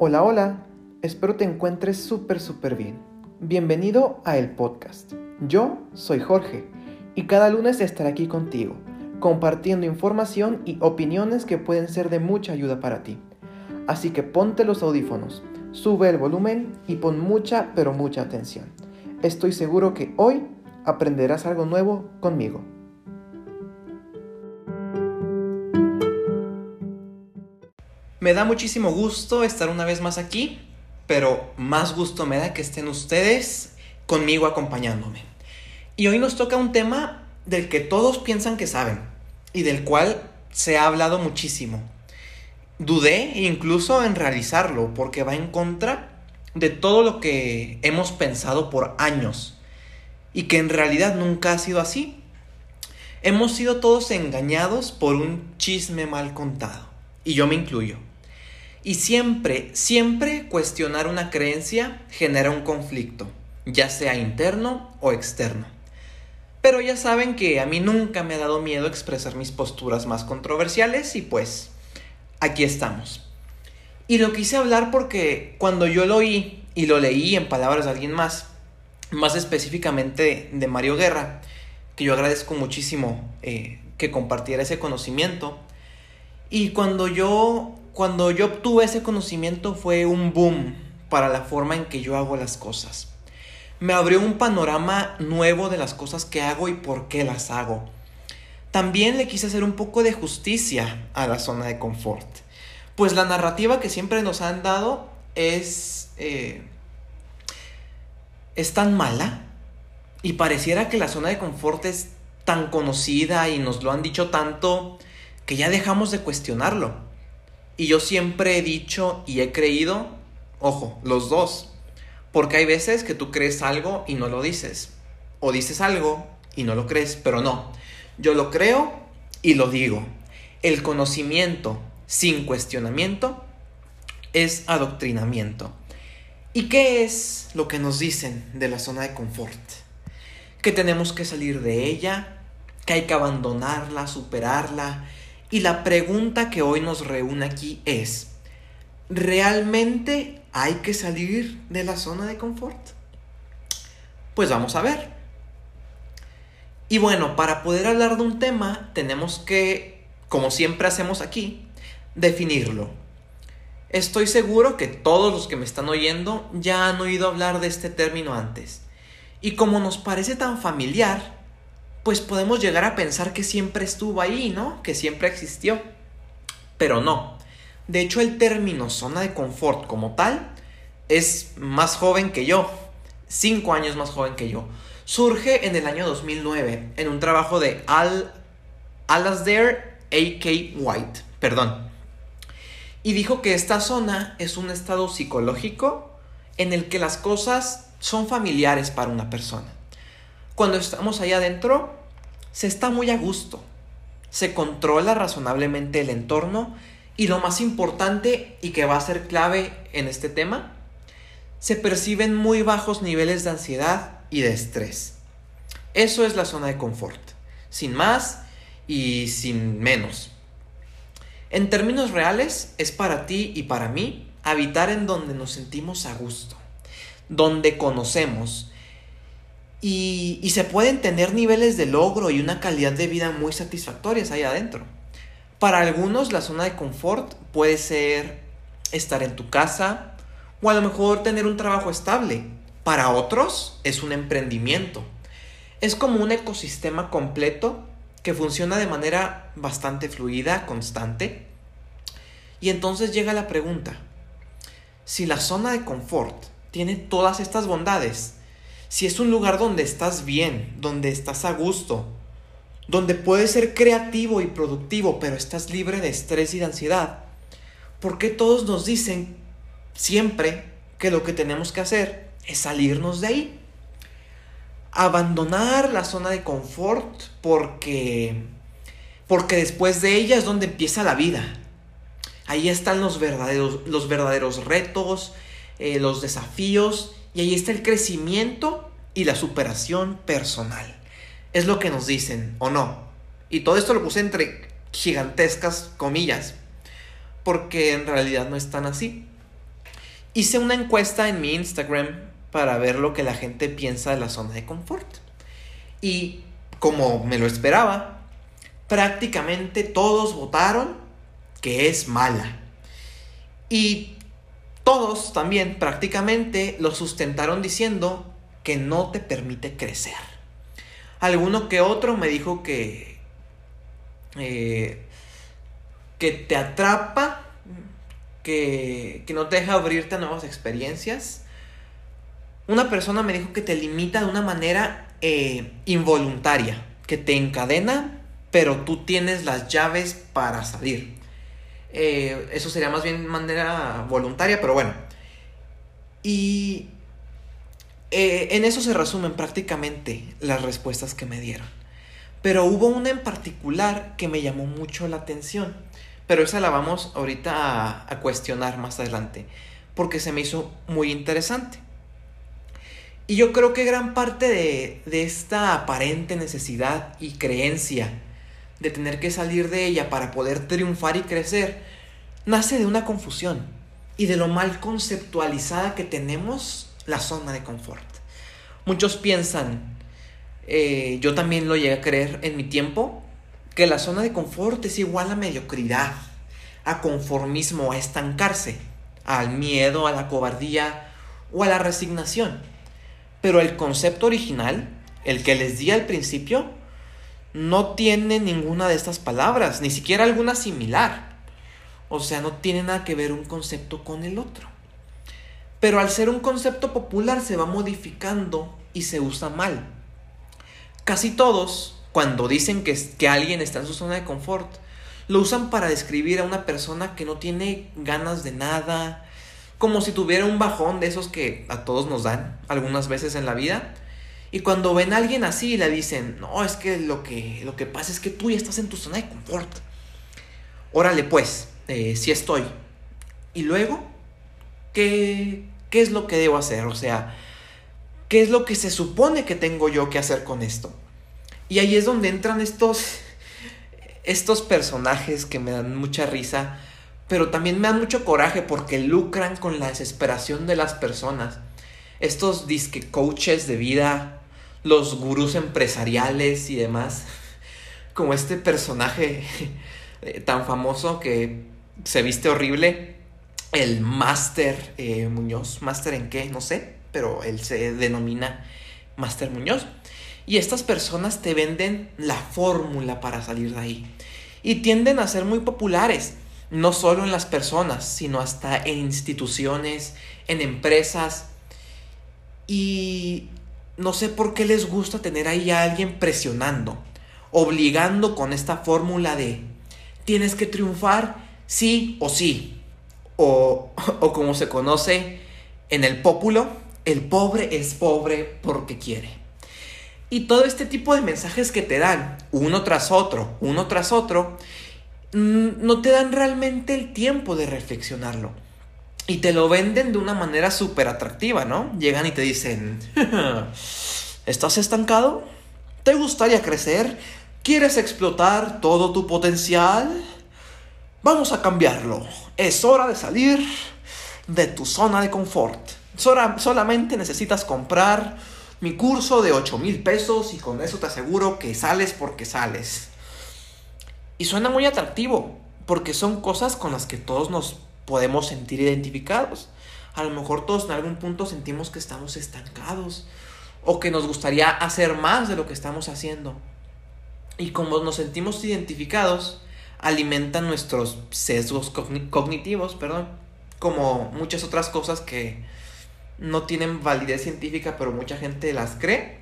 Hola, hola, espero te encuentres súper, súper bien. Bienvenido a el podcast. Yo soy Jorge y cada lunes estaré aquí contigo, compartiendo información y opiniones que pueden ser de mucha ayuda para ti. Así que ponte los audífonos, sube el volumen y pon mucha, pero mucha atención. Estoy seguro que hoy aprenderás algo nuevo conmigo. Me da muchísimo gusto estar una vez más aquí, pero más gusto me da que estén ustedes conmigo acompañándome. Y hoy nos toca un tema del que todos piensan que saben y del cual se ha hablado muchísimo. Dudé incluso en realizarlo porque va en contra de todo lo que hemos pensado por años y que en realidad nunca ha sido así. Hemos sido todos engañados por un chisme mal contado y yo me incluyo. Y siempre, siempre cuestionar una creencia genera un conflicto, ya sea interno o externo. Pero ya saben que a mí nunca me ha dado miedo expresar mis posturas más controversiales y pues aquí estamos. Y lo quise hablar porque cuando yo lo oí y lo leí en palabras de alguien más, más específicamente de Mario Guerra, que yo agradezco muchísimo eh, que compartiera ese conocimiento, y cuando yo cuando yo obtuve ese conocimiento fue un boom para la forma en que yo hago las cosas. Me abrió un panorama nuevo de las cosas que hago y por qué las hago. También le quise hacer un poco de justicia a la zona de confort. Pues la narrativa que siempre nos han dado es... Eh, es tan mala y pareciera que la zona de confort es tan conocida y nos lo han dicho tanto que ya dejamos de cuestionarlo. Y yo siempre he dicho y he creído, ojo, los dos, porque hay veces que tú crees algo y no lo dices, o dices algo y no lo crees, pero no, yo lo creo y lo digo. El conocimiento sin cuestionamiento es adoctrinamiento. ¿Y qué es lo que nos dicen de la zona de confort? Que tenemos que salir de ella, que hay que abandonarla, superarla, y la pregunta que hoy nos reúne aquí es, ¿realmente hay que salir de la zona de confort? Pues vamos a ver. Y bueno, para poder hablar de un tema tenemos que, como siempre hacemos aquí, definirlo. Estoy seguro que todos los que me están oyendo ya han oído hablar de este término antes. Y como nos parece tan familiar, pues podemos llegar a pensar que siempre estuvo ahí, ¿no? Que siempre existió. Pero no. De hecho, el término zona de confort como tal es más joven que yo. Cinco años más joven que yo. Surge en el año 2009 en un trabajo de Al Alasdair A.K. White. Perdón. Y dijo que esta zona es un estado psicológico en el que las cosas son familiares para una persona. Cuando estamos allá adentro, se está muy a gusto, se controla razonablemente el entorno y lo más importante y que va a ser clave en este tema, se perciben muy bajos niveles de ansiedad y de estrés. Eso es la zona de confort, sin más y sin menos. En términos reales, es para ti y para mí habitar en donde nos sentimos a gusto, donde conocemos, y, se pueden tener niveles de logro y una calidad de vida muy satisfactorias ahí adentro. Para algunos la zona de confort puede ser estar en tu casa o a lo mejor tener un trabajo estable. Para otros es un emprendimiento. Es como un ecosistema completo que funciona de manera bastante fluida, constante. Y entonces llega la pregunta, si la zona de confort tiene todas estas bondades, si es un lugar donde estás bien, donde estás a gusto, donde puedes ser creativo y productivo, pero estás libre de estrés y de ansiedad, ¿por qué todos nos dicen siempre que lo que tenemos que hacer es salirnos de ahí? Abandonar la zona de confort porque porque después de ella es donde empieza la vida. Ahí están los verdaderos, los verdaderos retos, eh, los desafíos y ahí está el crecimiento y la superación personal. Es lo que nos dicen, ¿o no? Y todo esto lo puse entre gigantescas comillas, porque en realidad no es tan así. hice una encuesta en mi Instagram para ver lo que la gente piensa de la zona de confort. Y como me lo esperaba, prácticamente todos votaron que es mala. Y todos también prácticamente lo sustentaron diciendo que no te permite crecer. Alguno que otro me dijo que, eh, que te atrapa, que, no te deja abrirte a nuevas experiencias. Una persona me dijo que te limita de una manera eh, involuntaria, que te encadena, pero tú tienes las llaves para salir. Eh, eso sería más bien manera voluntaria, pero bueno. Y eh, en eso se resumen prácticamente las respuestas que me dieron. Pero hubo una en particular que me llamó mucho la atención. Pero esa la vamos ahorita a, cuestionar más adelante. Porque se me hizo muy interesante. Y yo creo que gran parte de, de, esta aparente necesidad y creencia de tener que salir de ella para poder triunfar y crecer nace de una confusión y de lo mal conceptualizada que tenemos la zona de confort. Muchos piensan, eh, yo también lo llegué a creer en mi tiempo, que la zona de confort es igual a mediocridad, a conformismo, a estancarse, al miedo, a la cobardía o a la resignación. Pero el concepto original, el que les di al principio, no tiene ninguna de estas palabras, ni siquiera alguna similar. O sea, no tiene nada que ver un concepto con el otro. Pero al ser un concepto popular se va modificando y se usa mal. Casi todos, cuando dicen que, que alguien está en su zona de confort, lo usan para describir a una persona que no tiene ganas de nada, como si tuviera un bajón de esos que a todos nos dan algunas veces en la vida. Y cuando ven a alguien así le dicen, no, es que lo que, lo que pasa es que tú ya estás en tu zona de confort. Órale pues, eh, si estoy. Y luego, ¿qué, ¿Qué es lo que debo hacer? O sea, ¿qué es lo que se supone que tengo yo que hacer con esto? Y ahí es donde entran estos, estos personajes que me dan mucha risa, pero también me dan mucho coraje porque lucran con la desesperación de las personas. Estos disque coaches de vida, los gurús empresariales y demás, como este personaje tan famoso que se viste horrible el Máster eh, Muñoz. ¿Máster en qué? No sé, pero él se denomina Máster Muñoz. Y estas personas te venden la fórmula para salir de ahí. Y tienden a ser muy populares, no solo en las personas, sino hasta en instituciones, en empresas. Y no sé por qué les gusta tener ahí a alguien presionando, obligando con esta fórmula de tienes que triunfar sí o sí o, como se conoce en el pópulo, el pobre es pobre porque quiere. Y todo este tipo de mensajes que te dan, uno tras otro, uno tras otro, mm, no te dan realmente el tiempo de reflexionarlo. Y te lo venden de una manera súper atractiva, ¿no? Llegan y te dicen, ¿estás estancado? ¿Te gustaría crecer? ¿Quieres explotar todo tu potencial? Vamos a cambiarlo. Es hora de salir de tu zona de confort. solamente necesitas comprar mi curso de 8 mil pesos y con eso te aseguro que sales porque sales. Y suena muy atractivo porque son cosas con las que todos nos podemos sentir identificados. A lo mejor todos en algún punto sentimos que estamos estancados o que nos gustaría hacer más de lo que estamos haciendo. Y como nos sentimos identificados, alimentan nuestros sesgos cognitivos, perdón, como muchas otras cosas que no tienen validez científica, pero mucha gente las cree.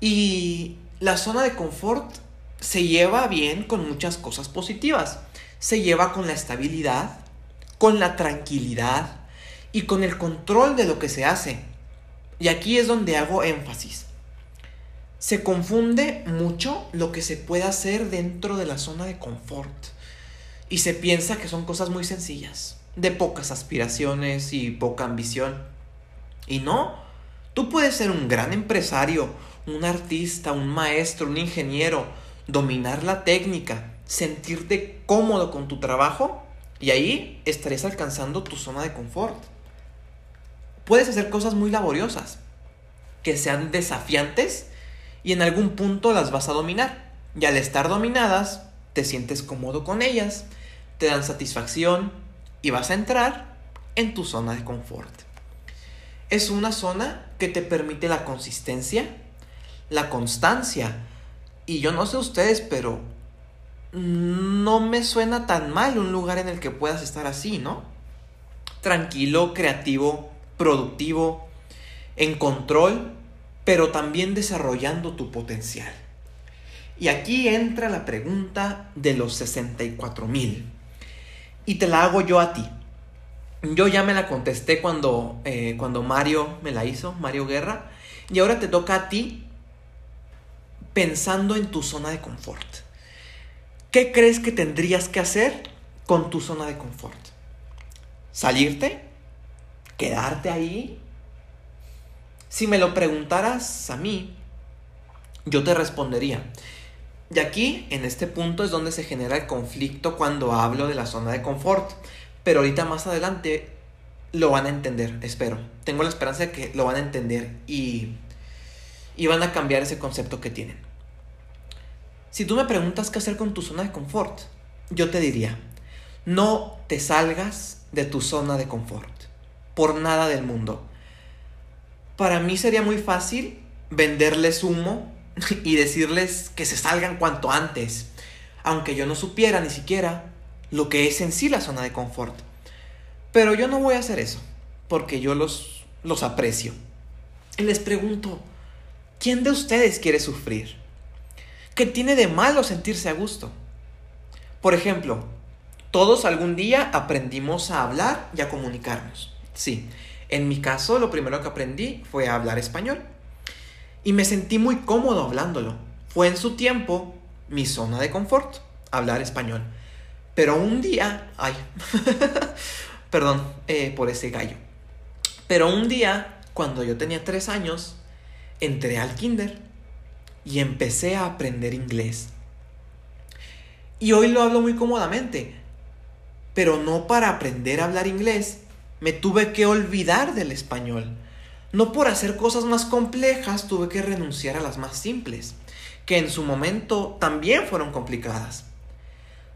Y la zona de confort se lleva bien con muchas cosas positivas. Se lleva con la estabilidad, con la tranquilidad y con el control de lo que se hace. Y aquí es donde hago énfasis se confunde mucho lo que se puede hacer dentro de la zona de confort. Y se piensa que son cosas muy sencillas, de pocas aspiraciones y poca ambición. Y no, tú puedes ser un gran empresario, un artista, un maestro, un ingeniero, dominar la técnica, sentirte cómodo con tu trabajo Y ahí estarías alcanzando tu zona de confort. Puedes hacer cosas muy laboriosas, que sean desafiantes y en algún punto las vas a dominar. Y al estar dominadas, te sientes cómodo con ellas, te dan satisfacción y vas a entrar en tu zona de confort. Es una zona que te permite la consistencia, la constancia. Y yo no sé ustedes, pero no me suena tan mal un lugar en el que puedas estar así, ¿no? Tranquilo, creativo, productivo, en control, pero también desarrollando tu potencial. Y aquí entra la pregunta de los 64 mil. Y te la hago yo a ti. Yo ya me la contesté cuando, eh, cuando Mario me la hizo, Mario Guerra. Y ahora te toca a ti pensando en tu zona de confort. ¿Qué crees que tendrías que hacer con tu zona de confort? ¿Salirte? ¿Quedarte ahí? Si me lo preguntaras a mí, yo te respondería. Y aquí, en este punto, es donde se genera el conflicto cuando hablo de la zona de confort. Pero ahorita más adelante lo van a entender, espero. Tengo la esperanza de que lo van a entender y, y van a cambiar ese concepto que tienen. Si tú me preguntas qué hacer con tu zona de confort, yo te diría, no te salgas de tu zona de confort, por nada del mundo. Para mí sería muy fácil venderles humo y decirles que se salgan cuanto antes, aunque yo no supiera ni siquiera lo que es en sí la zona de confort. Pero yo no voy a hacer eso, porque yo los, los aprecio. Y les pregunto, ¿quién de ustedes quiere sufrir? ¿Qué tiene de malo sentirse a gusto? Por ejemplo, todos algún día aprendimos a hablar y a comunicarnos. Sí, en mi caso lo primero que aprendí fue a hablar español. Y me sentí muy cómodo hablándolo. Fue en su tiempo mi zona de confort, hablar español. Pero un día, ay, perdón eh, por ese gallo. Pero un día, cuando yo tenía tres años, entré al kinder y empecé a aprender inglés. Y hoy lo hablo muy cómodamente, pero no para aprender a hablar inglés, me tuve que olvidar del español. No por hacer cosas más complejas tuve que renunciar a las más simples, que en su momento también fueron complicadas.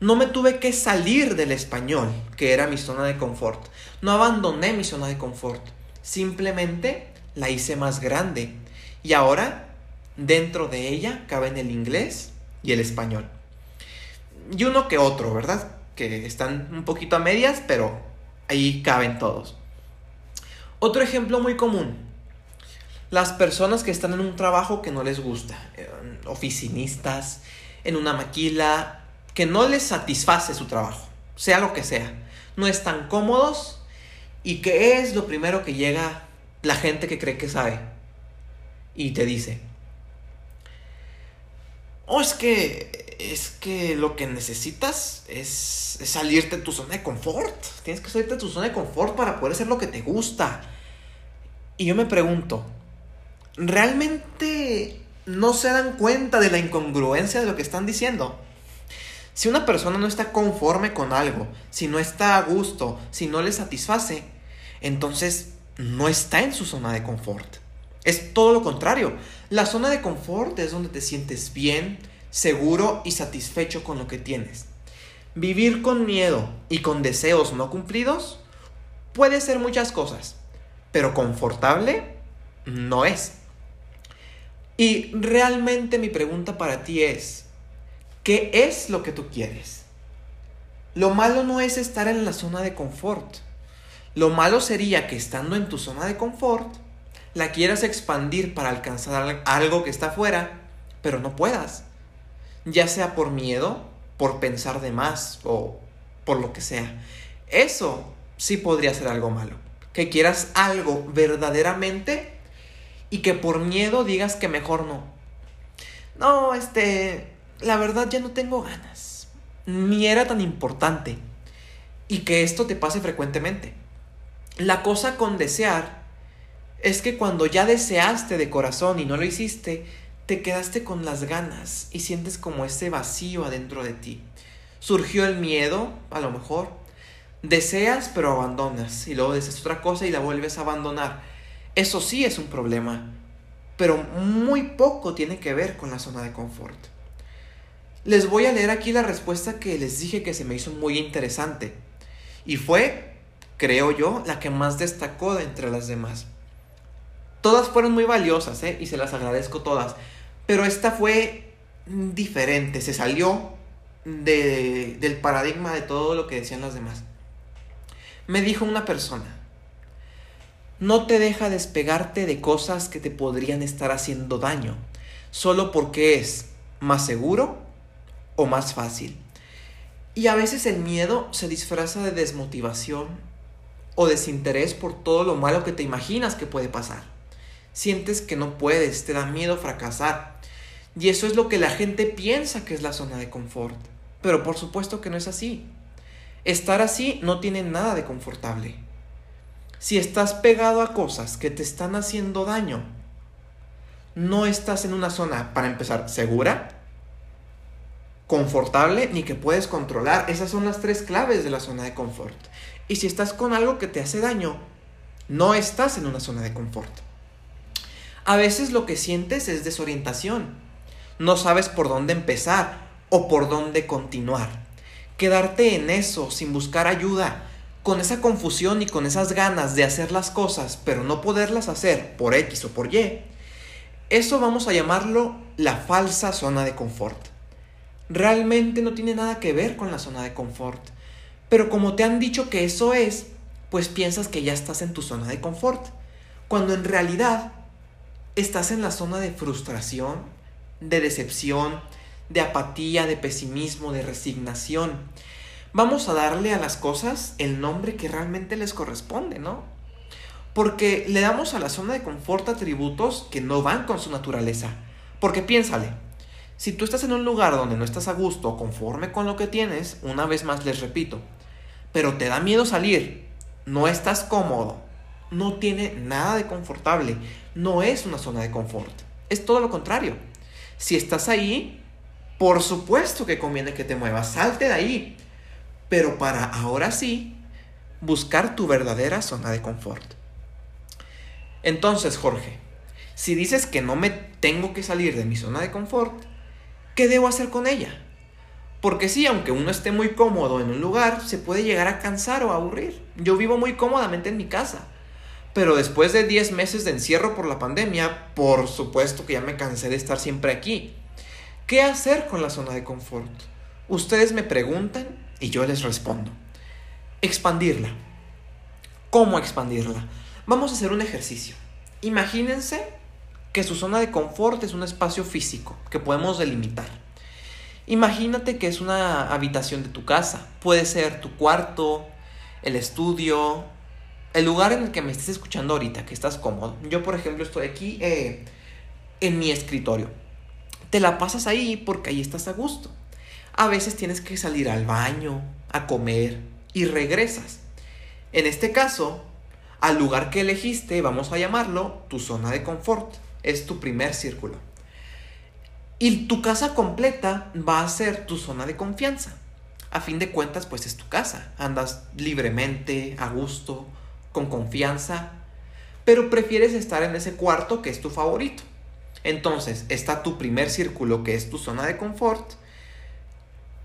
No me tuve que salir del español, que era mi zona de confort. No abandoné mi zona de confort. Simplemente la hice más grande. Y ahora Dentro de ella caben el inglés y el español. Y uno que otro, ¿verdad? Que están un poquito a medias, pero ahí caben todos. Otro ejemplo muy común. Las personas que están en un trabajo que no les gusta, oficinistas, en una maquila, que no les satisface su trabajo, sea lo que sea. No están cómodos y que es lo primero que llega la gente que cree que sabe y te dice, oh, es que, es que lo que necesitas es, salirte de tu zona de confort. Tienes que salirte de tu zona de confort para poder hacer lo que te gusta. Y yo me pregunto, ¿realmente no se dan cuenta de la incongruencia de lo que están diciendo? Si una persona no está conforme con algo, si no está a gusto, si no le satisface, entonces no está en su zona de confort. Es todo lo contrario. La zona de confort es donde te sientes bien, seguro y satisfecho con lo que tienes. Vivir con miedo y con deseos no cumplidos puede ser muchas cosas, pero confortable no es. Y realmente mi pregunta para ti es, ¿qué es lo que tú quieres? Lo malo no es estar en la zona de confort. Lo malo sería que estando en tu zona de confort, la quieras expandir para alcanzar algo que está afuera, pero no puedas. Ya sea por miedo, por pensar de más o por lo que sea. Eso sí podría ser algo malo. Que quieras algo verdaderamente y que por miedo digas que mejor no. No, este, la verdad ya no tengo ganas. Ni era tan importante. Y que esto te pase frecuentemente. La cosa con desear es que cuando ya deseaste de corazón y no lo hiciste, te quedaste con las ganas y sientes como ese vacío adentro de ti. Surgió el miedo, a lo mejor, Deseas pero abandonas y luego deseas otra cosa y la vuelves a abandonar. Eso sí es un problema, pero muy poco tiene que ver con la zona de confort. Les voy a leer aquí la respuesta que les dije que se me hizo muy interesante y fue, creo yo, la que más destacó de entre las demás. Todas fueron muy valiosas ¿eh? y se las agradezco todas, pero esta fue diferente, se salió del paradigma de todo lo que decían las demás. Me dijo una persona, no te deja despegarte de cosas que te podrían estar haciendo daño, solo porque es más seguro o más fácil. Y a veces el miedo se disfraza de desmotivación o desinterés por todo lo malo que te imaginas que puede pasar. Sientes que no puedes, te da miedo fracasar. Y eso es lo que la gente piensa que es la zona de confort. Pero por supuesto que no es así. Estar así no tiene nada de confortable. Si estás pegado a cosas que te están haciendo daño, no estás en una zona, para empezar, segura, confortable, ni que puedes controlar. Esas son las tres claves de la zona de confort. Y si estás con algo que te hace daño, no estás en una zona de confort. A veces lo que sientes es desorientación. No sabes por dónde empezar o por dónde continuar. Quedarte en eso sin buscar ayuda, con esa confusión y con esas ganas de hacer las cosas, pero no poderlas hacer por X o por Y, eso vamos a llamarlo la falsa zona de confort. Realmente no tiene nada que ver con la zona de confort, pero como te han dicho que eso es, pues piensas que ya estás en tu zona de confort, cuando en realidad estás en la zona de frustración, de decepción, de apatía, de pesimismo, de resignación. Vamos a darle a las cosas el nombre que realmente les corresponde, ¿no? Porque le damos a la zona de confort atributos que no van con su naturaleza. Porque piénsale, si tú estás en un lugar donde no estás a gusto, conforme con lo que tienes, una vez más les repito, pero te da miedo salir, no estás cómodo, no tiene nada de confortable, no es una zona de confort, es todo lo contrario. Si estás ahí, por supuesto que conviene que te muevas, salte de ahí. Pero para ahora sí, buscar tu verdadera zona de confort. Entonces, Jorge, si dices que no me tengo que salir de mi zona de confort, ¿qué debo hacer con ella? Porque sí, aunque uno esté muy cómodo en un lugar, se puede llegar a cansar o a aburrir. Yo vivo muy cómodamente en mi casa. Pero después de 10 meses de encierro por la pandemia, por supuesto que ya me cansé de estar siempre aquí. ¿Qué hacer con la zona de confort? Ustedes me preguntan y yo les respondo. Expandirla. ¿Cómo expandirla? Vamos a hacer un ejercicio. Imagínense que su zona de confort es un espacio físico que podemos delimitar. Imagínate que es una habitación de tu casa. Puede ser tu cuarto, el estudio, el lugar en el que me estés escuchando ahorita, que estás cómodo. Yo, por ejemplo, estoy aquí eh, en mi escritorio te la pasas ahí porque ahí estás a gusto. A veces tienes que salir al baño, a comer y regresas. En este caso, al lugar que elegiste, vamos a llamarlo tu zona de confort. Es tu primer círculo. Y tu casa completa va a ser tu zona de confianza. A fin de cuentas, pues es tu casa. Andas libremente, a gusto, con confianza, pero prefieres estar en ese cuarto que es tu favorito. Entonces está tu primer círculo que es tu zona de confort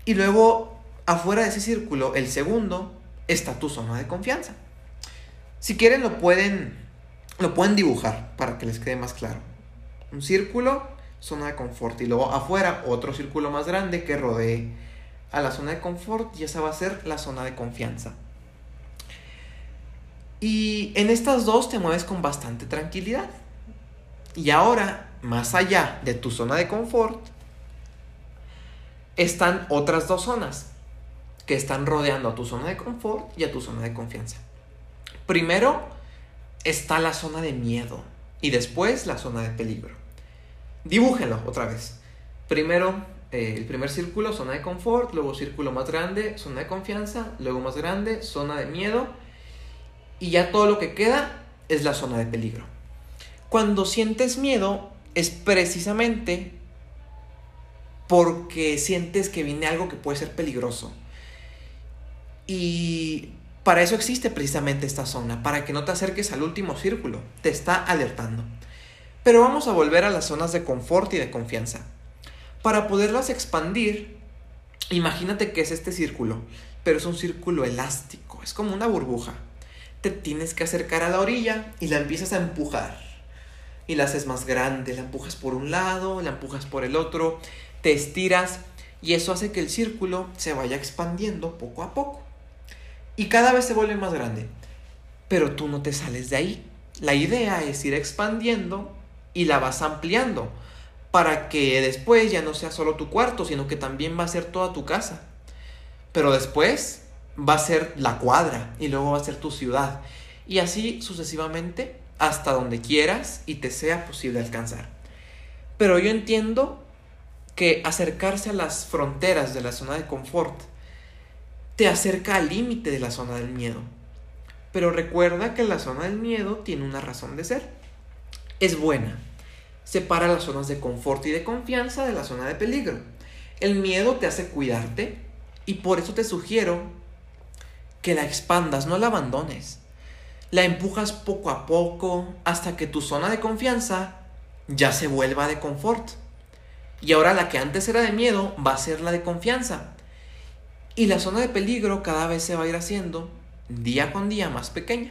y luego afuera de ese círculo, el segundo, está tu zona de confianza. Si quieren lo pueden, lo pueden dibujar para que les quede más claro. Un círculo, zona de confort y luego afuera otro círculo más grande que rodee a la zona de confort y esa va a ser la zona de confianza. Y en estas dos te mueves con bastante tranquilidad. Y ahora más allá de tu zona de confort, están otras dos zonas que están rodeando a tu zona de confort y a tu zona de confianza. Primero está la zona de miedo y después la zona de peligro. Dibújenlo otra vez. Primero eh, el primer círculo, zona de confort, luego círculo más grande, zona de confianza, luego más grande, zona de miedo y ya todo lo que queda es la zona de peligro. Cuando sientes miedo, es precisamente porque sientes que viene algo que puede ser peligroso. Y Para eso existe precisamente esta zona, para que no te acerques al último círculo, te está alertando. Pero vamos a volver a las zonas de confort y de confianza. Para poderlas expandir, imagínate que es este círculo, pero es un círculo elástico, es como una burbuja. Te tienes que acercar a la orilla y la empiezas a empujar. Y la haces más grande, la empujas por un lado, la empujas por el otro, te estiras y eso hace que el círculo se vaya expandiendo poco a poco y cada vez se vuelve más grande. Pero tú no te sales de ahí. La idea es ir expandiendo y la vas ampliando para que después ya no sea solo tu cuarto, sino que también va a ser toda tu casa. Pero después va a ser la cuadra y luego va a ser tu ciudad. Y así sucesivamente hasta donde quieras y te sea posible alcanzar. Pero yo entiendo que acercarse a las fronteras de la zona de confort te acerca al límite de la zona del miedo. Pero recuerda que la zona del miedo tiene una razón de ser. Es buena. Separa las zonas de confort y de confianza de la zona de peligro. El miedo te hace cuidarte y por eso te sugiero que la expandas, no la abandones. La empujas poco a poco hasta que tu zona de confianza ya se vuelva de confort. Y ahora la que antes era de miedo va a ser la de confianza. Y la zona de peligro cada vez se va a ir haciendo día con día más pequeña.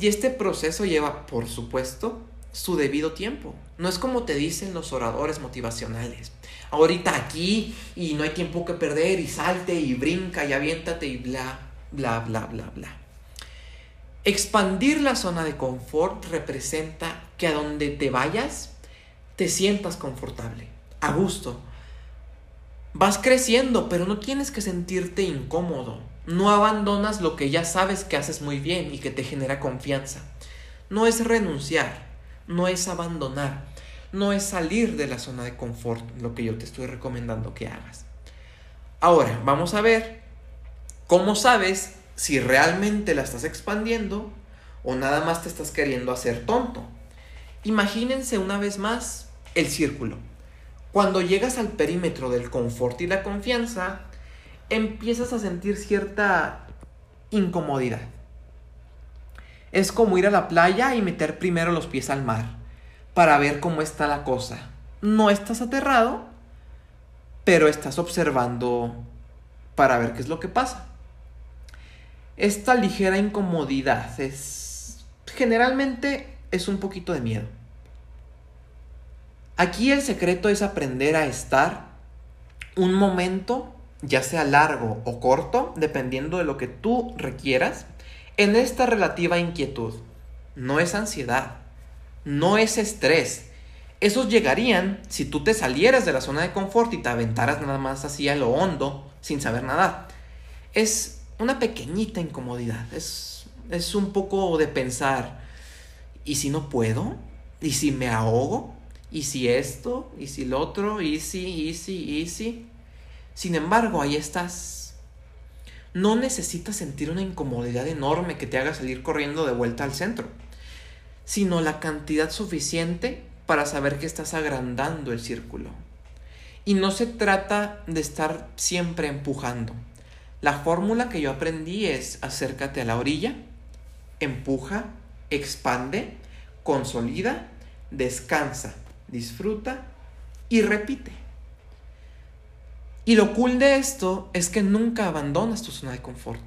Y este proceso lleva, por supuesto, su debido tiempo. No es como te dicen los oradores motivacionales. Ahorita aquí y no hay tiempo que perder y salte y brinca y aviéntate y bla, bla, bla, bla, bla. Expandir la zona de confort representa que a donde te vayas te sientas confortable, a gusto, Vas creciendo, pero no tienes que sentirte incómodo. No abandonas lo que ya sabes que haces muy bien y que te genera confianza. No es renunciar, no es abandonar, no es salir de la zona de confort lo que yo te estoy recomendando que hagas. Ahora, vamos a ver cómo sabes si realmente la estás expandiendo o nada más te estás queriendo hacer tonto. Imagínense una vez más el círculo. Cuando llegas al perímetro del confort y la confianza, empiezas a sentir cierta incomodidad. Es como ir a la playa y meter primero los pies al mar para ver cómo está la cosa. No estás aterrado, pero estás observando para ver qué es lo que pasa. Esta ligera incomodidad es generalmente es un poquito de miedo. Aquí el secreto es aprender a estar un momento, ya sea largo o corto, dependiendo de lo que tú requieras, en esta relativa inquietud. No es ansiedad, no es estrés. Esos llegarían si tú te salieras de la zona de confort y te aventaras nada más así a lo hondo, sin saber nada. Es una pequeñita incomodidad, es, es un poco de pensar, ¿y si no puedo? ¿Y si me ahogo? y si esto, y si lo otro, y si, y si, y si. Sin embargo, ahí estás. No necesitas sentir una incomodidad enorme que te haga salir corriendo de vuelta al centro, sino la cantidad suficiente para saber que estás agrandando el círculo. Y no se trata de estar siempre empujando. La fórmula que yo aprendí es acércate a la orilla, empuja, expande, consolida, descansa disfruta y repite. Y lo cool de esto es que nunca abandonas tu zona de confort.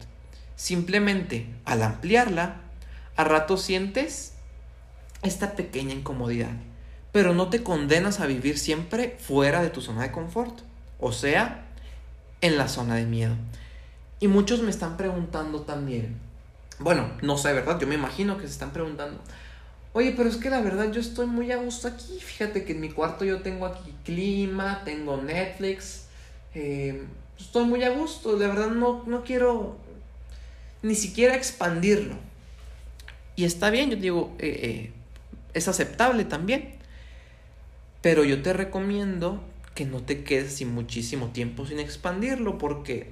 Simplemente al ampliarla, a rato sientes esta pequeña incomodidad, pero no te condenas a vivir siempre fuera de tu zona de confort, o sea, en la zona de miedo. Y muchos me están preguntando también, bueno, no sé, ¿verdad? Yo me imagino que se están preguntando, Oye, pero es que la verdad yo estoy muy a gusto aquí. Fíjate que en mi cuarto yo tengo aquí clima, tengo Netflix. Eh, estoy muy a gusto. De verdad no, no quiero ni siquiera expandirlo. Y está bien, yo digo, eh, eh, es aceptable también. Pero yo te recomiendo que no te quedes sin muchísimo tiempo sin expandirlo porque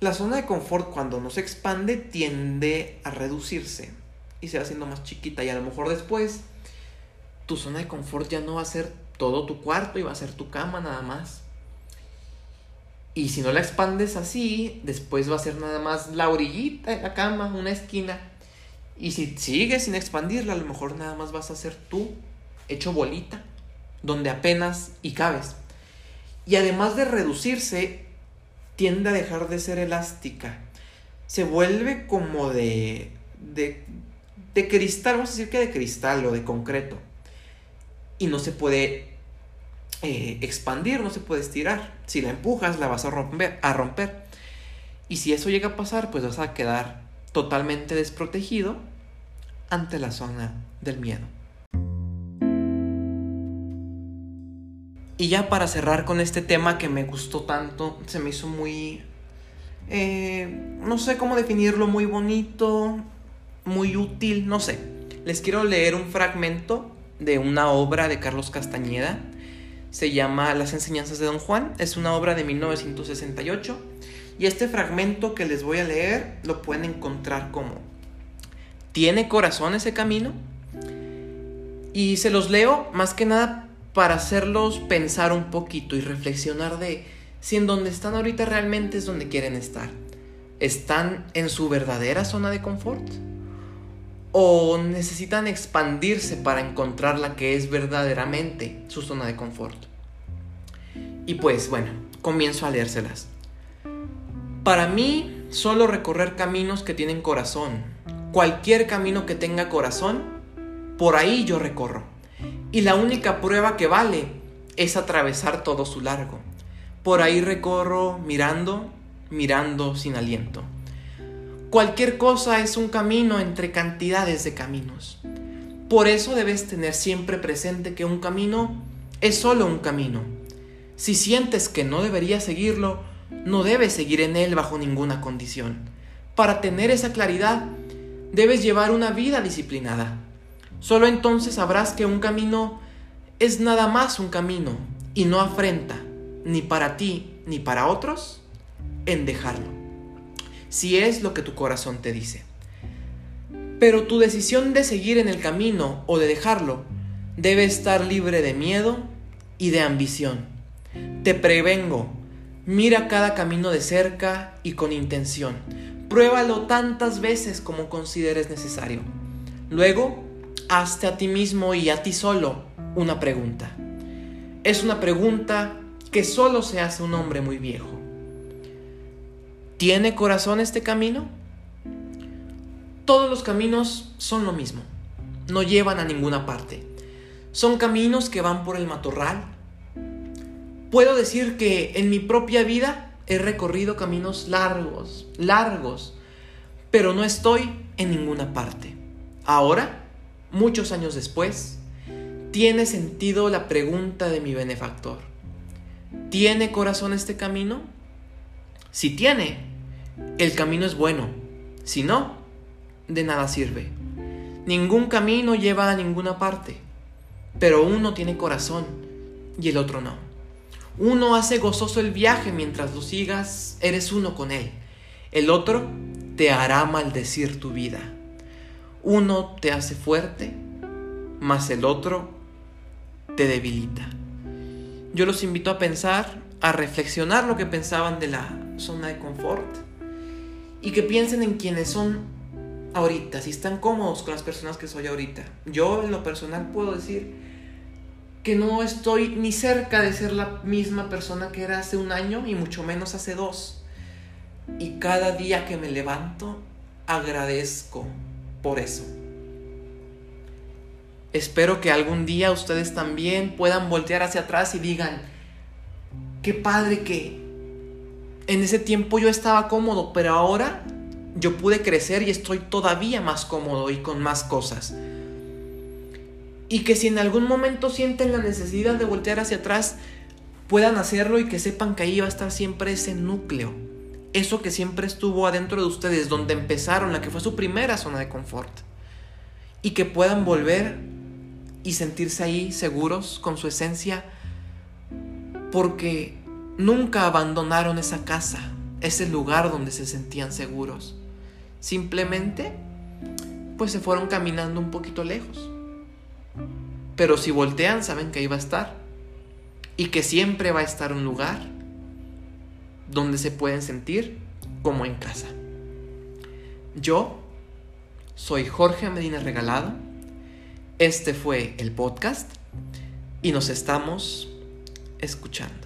la zona de confort cuando no se expande tiende a reducirse y se va haciendo más chiquita y a lo mejor después tu zona de confort ya no va a ser todo tu cuarto y va a ser tu cama nada más. Y si no la expandes así, después va a ser nada más la orillita de la cama, una esquina. Y si sigues sin expandirla, a lo mejor nada más vas a ser tú, hecho bolita, donde apenas y cabes. Y además de reducirse, tiende a dejar de ser elástica. Se vuelve como de, de, de cristal, vamos a decir que de cristal o de concreto. Y no se puede eh, expandir, no se puede estirar. Si la empujas, la vas a romper, a romper. Y si eso llega a pasar, pues vas a quedar totalmente desprotegido ante la zona del miedo. Y ya para cerrar con este tema que me gustó tanto, se me hizo muy... Eh, no sé cómo definirlo, muy bonito, muy útil, no sé. Les quiero leer un fragmento de una obra de Carlos Castañeda se llama Las enseñanzas de Don Juan, es una obra de 1968 y este fragmento que les voy a leer lo pueden encontrar como ¿Tiene corazón ese camino? Y se los leo más que nada para hacerlos pensar un poquito y reflexionar de si en donde están ahorita realmente es donde quieren estar. ¿Están en su verdadera zona de confort? o necesitan expandirse para encontrar la que es verdaderamente su zona de confort. Y pues bueno, comienzo a leérselas. Para mí, solo recorrer caminos que tienen corazón. Cualquier camino que tenga corazón, por ahí yo recorro. Y la única prueba que vale es atravesar todo su largo. Por ahí recorro mirando, mirando sin aliento. Cualquier cosa es un camino entre cantidades de caminos. Por eso debes tener siempre presente que un camino es solo un camino. Si sientes que no deberías seguirlo, no debes seguir en él bajo ninguna condición. Para tener esa claridad, debes llevar una vida disciplinada. Solo entonces sabrás que un camino es nada más un camino y no afrenta, ni para ti ni para otros, en dejarlo si es lo que tu corazón te dice. Pero tu decisión de seguir en el camino o de dejarlo debe estar libre de miedo y de ambición. Te prevengo, mira cada camino de cerca y con intención. Pruébalo tantas veces como consideres necesario. Luego, hazte a ti mismo y a ti solo una pregunta. Es una pregunta que solo se hace un hombre muy viejo. ¿Tiene corazón este camino? Todos los caminos son lo mismo, no llevan a ninguna parte. Son caminos que van por el matorral. Puedo decir que en mi propia vida he recorrido caminos largos, largos, pero no estoy en ninguna parte. Ahora, muchos años después, tiene sentido la pregunta de mi benefactor. ¿Tiene corazón este camino? Si tiene, el camino es bueno. Si no, de nada sirve. Ningún camino lleva a ninguna parte, pero uno tiene corazón y el otro no. Uno hace gozoso el viaje mientras lo sigas, eres uno con él. El otro te hará maldecir tu vida. Uno te hace fuerte, mas el otro te debilita. Yo los invito a pensar, a reflexionar lo que pensaban de la zona de confort y que piensen en quienes son ahorita, si están cómodos con las personas que soy ahorita. Yo en lo personal puedo decir que no estoy ni cerca de ser la misma persona que era hace un año y mucho menos hace dos. Y cada día que me levanto agradezco por eso. Espero que algún día ustedes también puedan voltear hacia atrás y digan, qué padre que en ese tiempo yo estaba cómodo, pero ahora yo pude crecer y estoy todavía más cómodo y con más cosas. Y que si en algún momento sienten la necesidad de voltear hacia atrás, puedan hacerlo y que sepan que ahí va a estar siempre ese núcleo. Eso que siempre estuvo adentro de ustedes, donde empezaron, la que fue su primera zona de confort. Y que puedan volver y sentirse ahí seguros con su esencia, porque Nunca abandonaron esa casa, ese lugar donde se sentían seguros. Simplemente, pues se fueron caminando un poquito lejos. Pero si voltean, saben que ahí va a estar. Y que siempre va a estar un lugar donde se pueden sentir como en casa. Yo soy Jorge Medina Regalado. Este fue el podcast y nos estamos escuchando.